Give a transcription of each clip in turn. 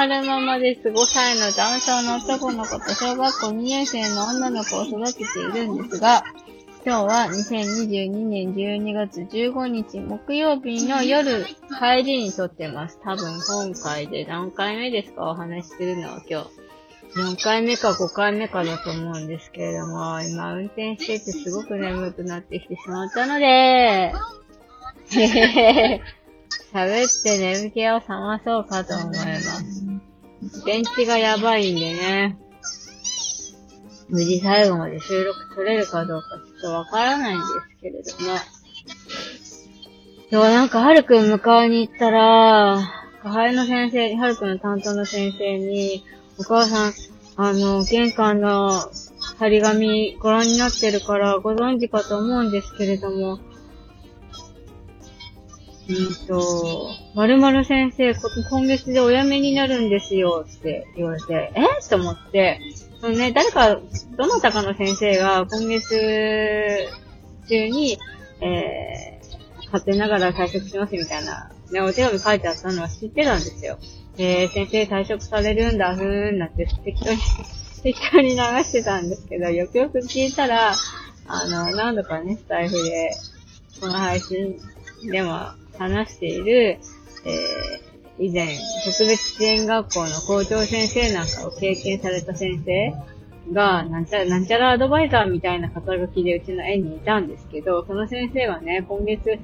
春ママです。5歳の男性の男の子と小学校2年生の女の子を育てているんですが、今日は2022年12月15日木曜日の夜帰りに撮ってます。多分今回で何回目ですかお話しするのは今日。4回目か5回目かだと思うんですけれども、今運転しててすごく眠くなってきてしまったので。喋って眠気を覚まそうかと思います。電池がやばいんでね。無事最後まで収録取れるかどうかちょっとわからないんですけれども。でもなんか、はるくん迎えに行ったら、母の先生、はるくんの担当の先生に、お母さん、あの、玄関の張り紙ご覧になってるからご存知かと思うんですけれども、うんと、〇〇先生、今月でお辞めになるんですよって言われて、え？と思って、そのね、誰か、どなたかの先生が今月中に、えー、勝手ながら退職しますみたいな、ね、お手紙書いてあったのは知ってたんですよ。えー、先生退職されるんだ、ふーんなって適当に 適当に流してたんですけど、よくよく聞いたら、あの、何度かね、スタイフで、この配信でも話している、えー、以前、特別支援学校の校長先生なんかを経験された先生が、なんちゃら、なんちゃらアドバイザーみたいな肩書きでうちの園にいたんですけど、その先生がね、今月、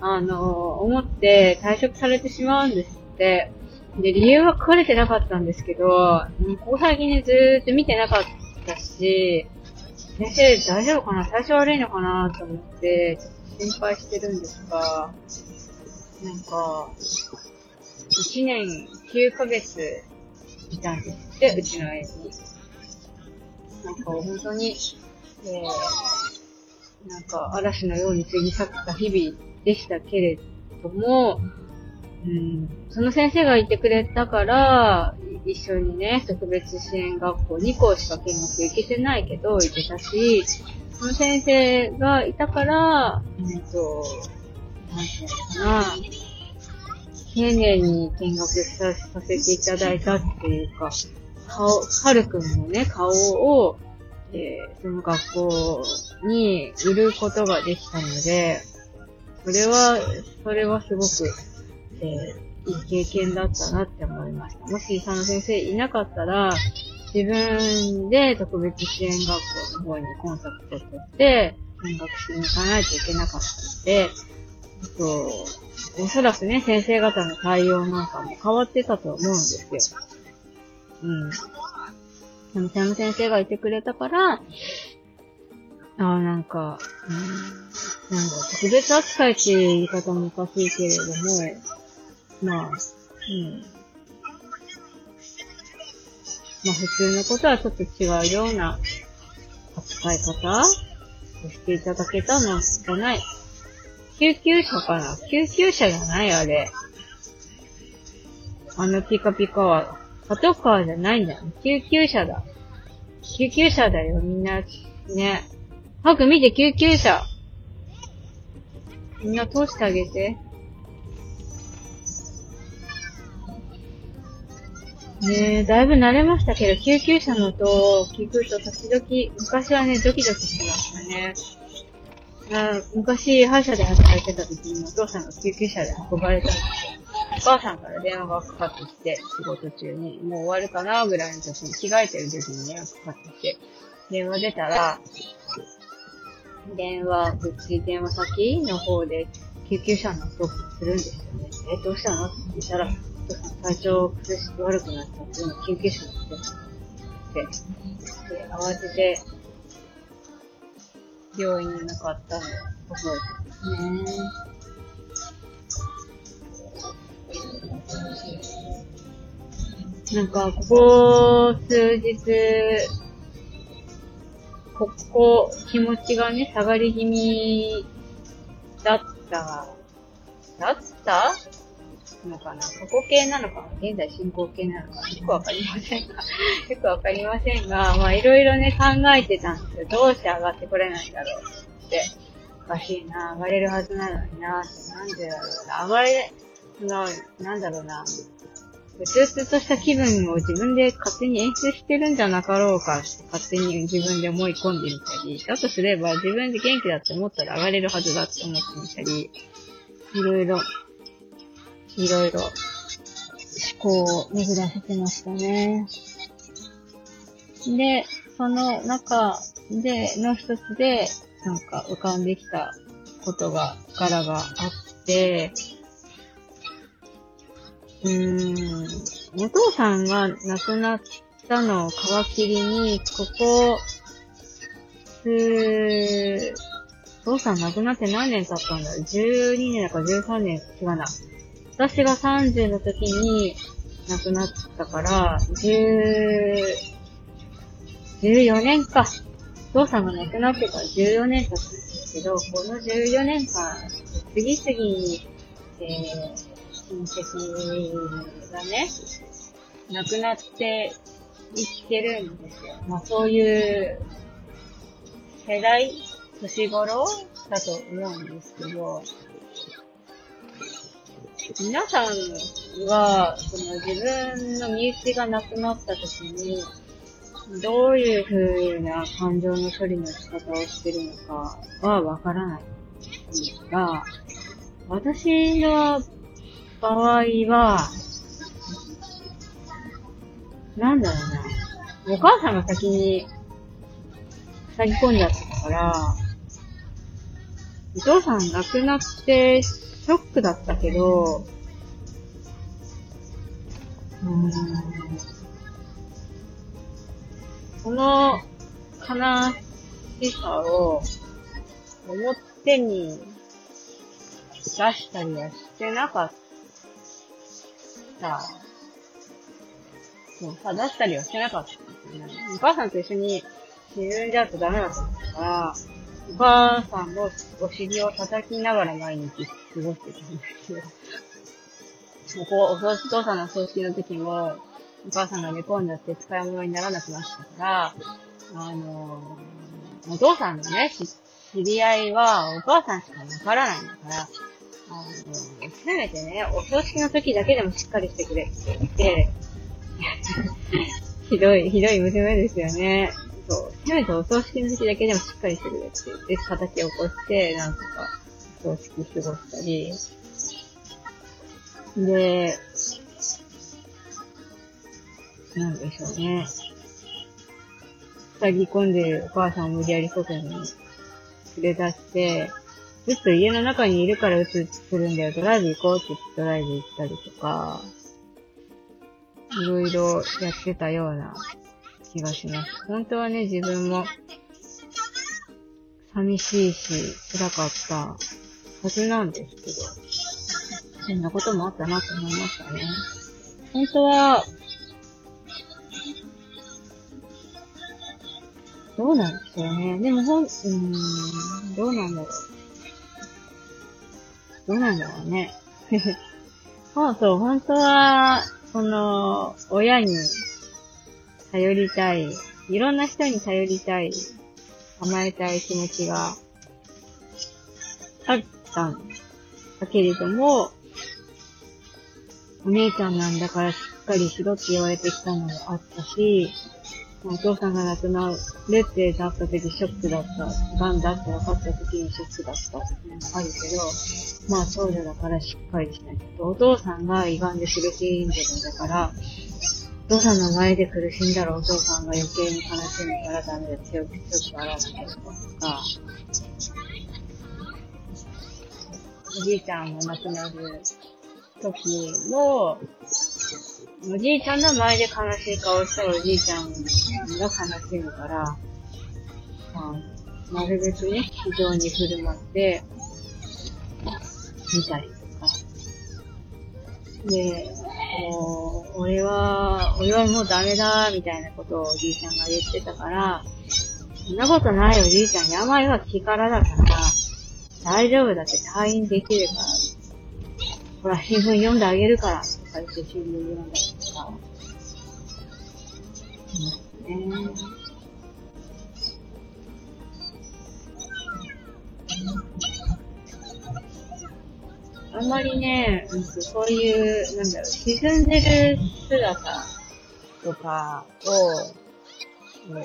あの、思って退職されてしまうんですって。で、理由は書かれてなかったんですけど、ここ最近ね、ずーっと見てなかったし、先生大丈夫かな？最初悪いのかな？と思って、ちょっ心配してるんですが、なんか、1年9ヶ月いたんですって、うちの園に。なんか本当に、えー、なんか嵐のように過ぎ去った日々でしたけれども、うん、その先生がいてくれたから、一緒にね、特別支援学校2校しか見学行けてないけど、行けたし、その先生がいたから、えっと、なんていうのかな、丁寧に見学させていただいたっていうか、顔、はるくんのね、顔を、えー、その学校に売ることができたので、それは、それはすごく、いい経験だったなって思いました。もし、佐野先生いなかったら、自分で特別支援学校の方にコンタクト取って、見学しに行かないといけなかったので、と、おそらくね、先生方の対応なんかも変わってたと思うんですよ。うん。でも、サム先生がいてくれたから、ああ、なんか、うん、なんだ、特別扱いっていう言い方もおかしいけれども、まあ、うん。まあ普通のことはちょっと違うような扱い方をしていただけたのじゃない救急車かな？救急車じゃないあれ。あのピカピカは。パトカーじゃないんだよ。救急車だ。救急車だよ、みんな。ね。早く見て、救急車。みんな通してあげて。ねえ、だいぶ慣れましたけど、救急車の音を聞くと時々、昔はね、ドキドキしましたね。あ昔、歯医者で働いてた時にお父さんが救急車で運ばれたんです。お母さんから電話がかかってきて、仕事中に、もう終わるかなぐらいの時に、着替えてる時に電話かかってきて、電話出たら、電話口、電話先の方で救急車のストップするんですよね。え、どうしたのって言ったら、お父さん体調を崩して悪くなっちゃって、今救急車に来てって、で、慌てて、病院に向かったのを覚えてますね。なんか、ここ数日、ここ、気持ちがね、下がり気味だった、だった？のかな過去形なのか現在進行形なのかよくわかりませんが、よくわかりませんが、まあいろいろね考えてたんですよ。どうして上がってこれないんだろうって。おかしいな、上がれるはずなのになって、なんでだろうな、上がれ、な、なんだろうな。うつうつとした気分を自分で勝手に演出してるんじゃなかろうかって勝手に自分で思い込んでみたり、だとすれば自分で元気だって思ったら上がれるはずだって思ってみたり、いろいろ、いろいろ思考を巡らせてましたね。で、その中で、の一つで、なんか浮かんできたことが、柄があって、うーん、お父さんが亡くなったのを皮切りに、ここ、数、お父さん亡くなって何年経ったんだろう ?12 年だから13年、違うな。私が30の時に亡くなったから、10、14年か。お父さんが亡くなってから14年経つんですけど、この14年間、次々に、えー、親戚がね、亡くなって生きてるんですよ。まあそういう世代、年頃だと思うんですけど、皆さんは、その自分の身内が亡くなった時に、どういう風な感情の処理の仕方をしてるのかはわからないんですが、私の場合は、なんだろうな。お母さんが先に塞ぎ込んじゃったから、お父さん亡くなってショックだったけど、うーん、その悲しさを表に出したりはしてなかったさ、そう、さ、出したりはしてなかったんですよね。お母さんと一緒に沈んじゃうとダメだったから、お母さんのお尻を叩きながら毎日過ごしてたんですよ。もうこう、お父さんの葬式の時も、お母さんが寝込んじゃって使い物にならなくなったから、あのー、お父さんのね、知り合いはお母さんしかわからないんだから、あの、せめてね、お葬式の時だけでもしっかりしてくれって言って、ひどい、ひどい娘ですよね。そう。せめてお葬式の時だけでもしっかりしてくれって言って、叩き起こして、なん。とか、お葬式過ごしたり。で、なん。でしょうね。塞ぎ込ん。でるお母さん。を無理やり外に連れ出して、ずっと家の中にいるからうつうつするんだよ。ドライブ行こうって言ってドライブ行ったりとか、いろいろやってたような気がします。本当はね、自分も寂しいし、辛かったはずなんですけど、そんなこともあったなと思いましたね。本当は、どうなんですよね。でもほん、うーん、どうなんだろう。どうなんだろうね。そ うそう、本当は、その、親に頼りたい、いろんな人に頼りたい、甘えたい気持ちがあったんだけれども、お姉ちゃんなんだからしっかりしろって言われてきたのもあったし、お父さんが亡くなるってなった時ショックだった。癌だって分かった時にショックだったっていうのもあるけど、まあ長女だからしっかりしないと。お父さんが胃がんで苦しんでるんだから、お父さんの前で苦しんだらお父さんが余計に悲しむからダメだ。強く強く洗わなきゃとか、おじいちゃんが亡くなる時も、おじいちゃんの前で悲しい顔したらおじいちゃんが悲しむから、まあ、なるべくね、非常に振る舞って、見たりとか。で、もう、俺は、俺はもうダメだ、みたいなことをおじいちゃんが言ってたから、そんなことないおじいちゃん、病は気からだから、大丈夫だって退院できるから、ほら、新聞読んであげるから、か言って新聞読んだりとか。ね。あんまりね、うんそういう、なんだろう、沈んでる姿とかを、うん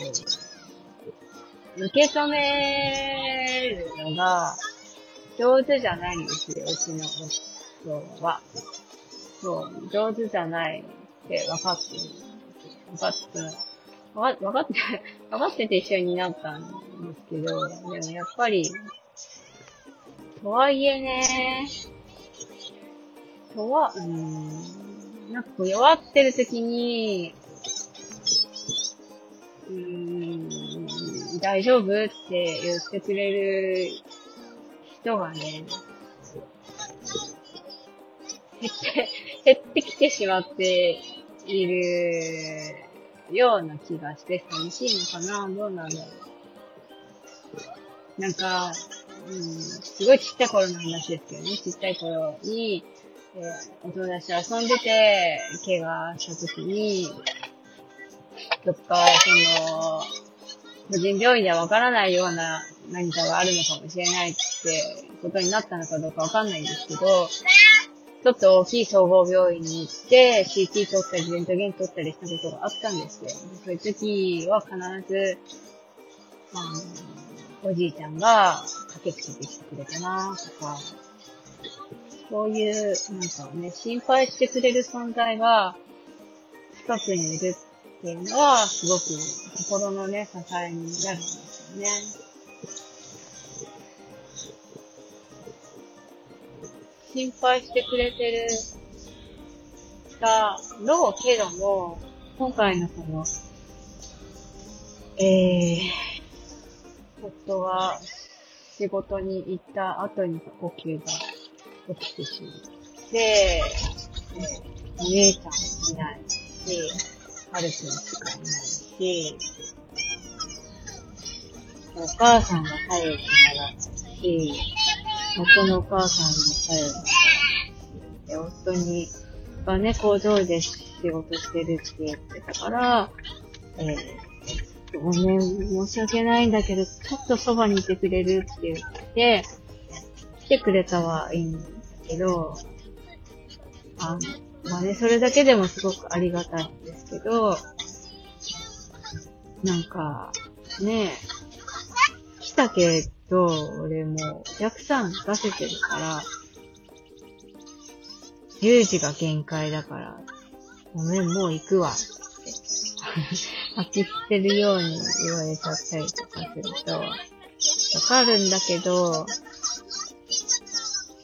受け止めるのが上手じゃないんですよ、うちの夫は。そう、上手じゃないって分かってる。分かってる。分かって、分かってて一緒になったんですけど、でもやっぱり、とはいえね、とは、うーん、なんかこう弱ってる時に、うーん、大丈夫って言ってくれる人がね、減って、減ってきてしまっているような気がして寂しいのかなどうなんだろう。なんか、うん、すごいちっちゃい頃の話ですけどね、ちっちゃい頃に、えーお友達と遊んでて、怪我した時に、どっか、その、個人病院ではわからないような何かがあるのかもしれないってことになったのかどうかわかんないんですけど、ちょっと大きい総合病院に行って、CT 取ったり、レントゲン取ったりしたことがあったんですよ。そういう時は必ず、あの、おじいちゃんが駆けつけてきてくれたなとか、そういう、なんかね、心配してくれる存在が近くにいるっていうのは、すごく心のね、支えになるんですよね。心配してくれてる、だろうけども、今回のこの、えー、夫が仕事に行った後に呼吸が起きてしまって、お姉ちゃんもいないし、はるくんしかいないし、お母さんが頼りにならない。し、夫のお母さんも頼り、で、夫に、がね、工場で仕事してるって言ってたから、えー、ごめん、申し訳ないんだけど、ちょっとそばにいてくれるって言って、来てくれたはいいんだけど、あの、まあね、それだけでもすごくありがたいんですけど、なんか、ね来たけど、俺もうお客さん出せてるから、10時が限界だから、ごめん、もう行くわ、って。吐き捨てるように言われちゃったりとかすると、わかるんだけど、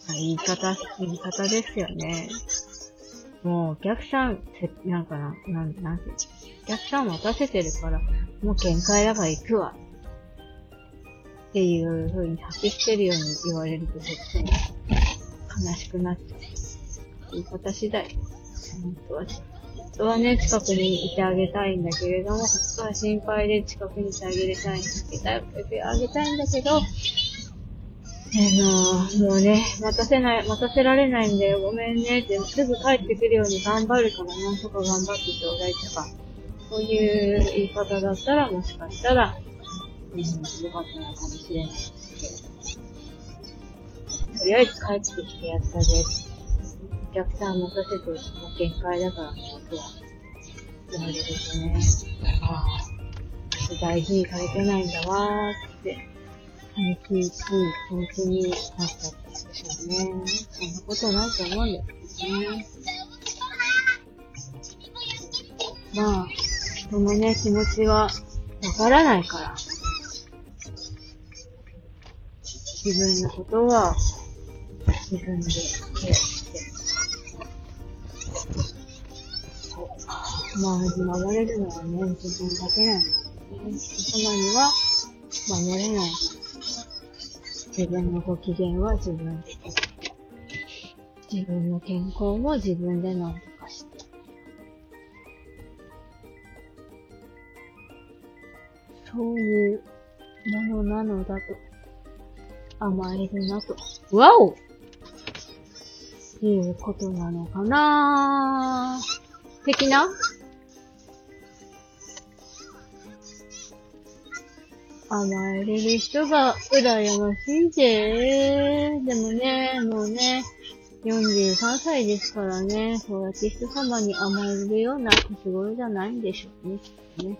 言い方、言い方ですよね。もうお客さん、せなんかな、なん、なんて、お客さん待たせてるから、もう限界だから行くわ。っていう風に吐き捨てるように言われると、とっても悲しくなっちゃう。言い方次第。本当は、本当はね、近くにいてあげたいんだけれども、本当は心配で近くにいてあげたいんだけど、いてあげたいんだけど、あの、もうね、待たせない、待たせられないんだよ、ごめんねって、すぐ帰ってくるように頑張るから、なんとか頑張ってちょうだいとか、そういう言い方だったら、もしかしたら、うん、よかったのかもしれないけど。とりあえず帰ってきてやったぜ。お客さん待たせて、もう限界だから、もう行くわ。言われるとね、ああ、大事にされてないんだわーって。寂しい気持ちになっちゃったんでしょうね。そんなことないと思うんですけどね。まあ、そのね、気持ちはわからないから。自分のことは自分でケアして。まあ、守れるのはね、自分だけなんですね。人には守れない。自分のご機嫌は自分で。自分の健康も自分で何とかして。そういうものなのだと、甘えるなと。わおいうことなのかな的な？甘えれる人が羨ましいぜ。でもね、もうね、43歳ですからね、そうやって人様に甘えるような年頃じゃないんでしょうね。ね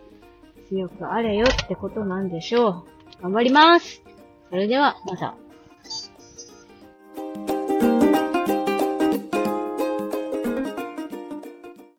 強くあれよってことなんでしょう。頑張りますそれでは、また。